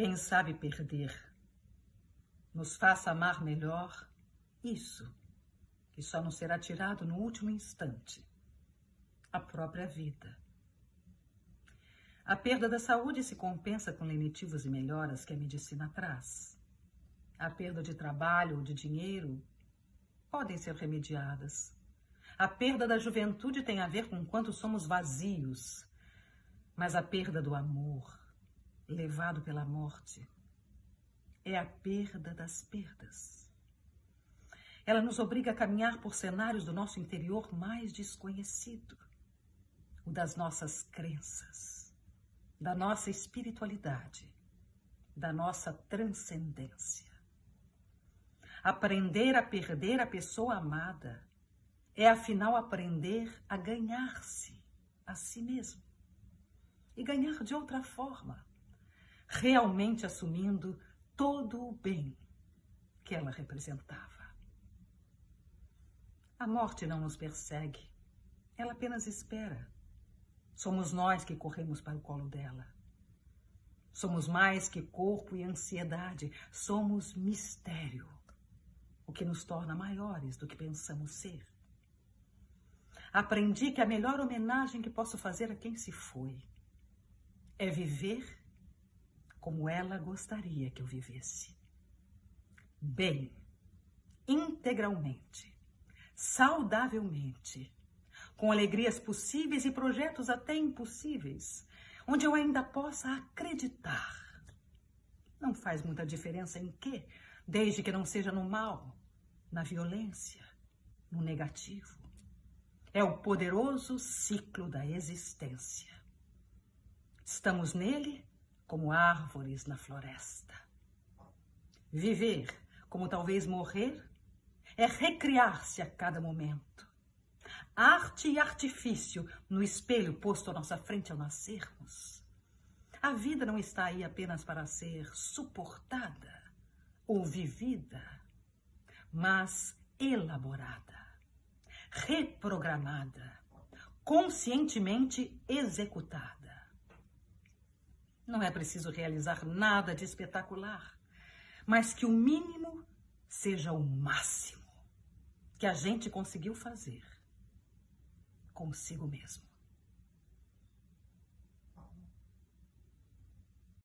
Quem sabe perder nos faça amar melhor isso que só nos será tirado no último instante a própria vida. A perda da saúde se compensa com lenitivos e melhoras que a medicina traz. A perda de trabalho ou de dinheiro podem ser remediadas. A perda da juventude tem a ver com quanto somos vazios, mas a perda do amor, levado pela morte, é a perda das perdas. Ela nos obriga a caminhar por cenários do nosso interior mais desconhecido, o das nossas crenças, da nossa espiritualidade, da nossa transcendência. Aprender a perder a pessoa amada é, afinal, aprender a ganhar-se a si mesmo. E ganhar de outra forma, realmente assumindo todo o bem que ela representava. A morte não nos persegue, ela apenas espera. Somos nós que corremos para o colo dela. Somos mais que corpo e ansiedade, somos mistério, o que nos torna maiores do que pensamos ser. Aprendi que a melhor homenagem que posso fazer a quem se foi é viver como ela gostaria que eu vivesse. Bem, integralmente, saudavelmente, com alegrias possíveis e projetos até impossíveis, onde eu ainda possa acreditar. Não faz muita diferença em quê, desde que não seja no mal, na violência, no negativo. É o poderoso ciclo da existência. Estamos nele como árvores na floresta. Viver, como talvez morrer, é recriar-se a cada momento. Arte e artifício no espelho posto à nossa frente ao nascermos. A vida não está aí apenas para ser suportada ou vivida, mas elaborada reprogramada, conscientemente executada. Não é preciso realizar nada de espetacular, mas que o mínimo seja o máximo que a gente conseguiu fazer consigo mesmo.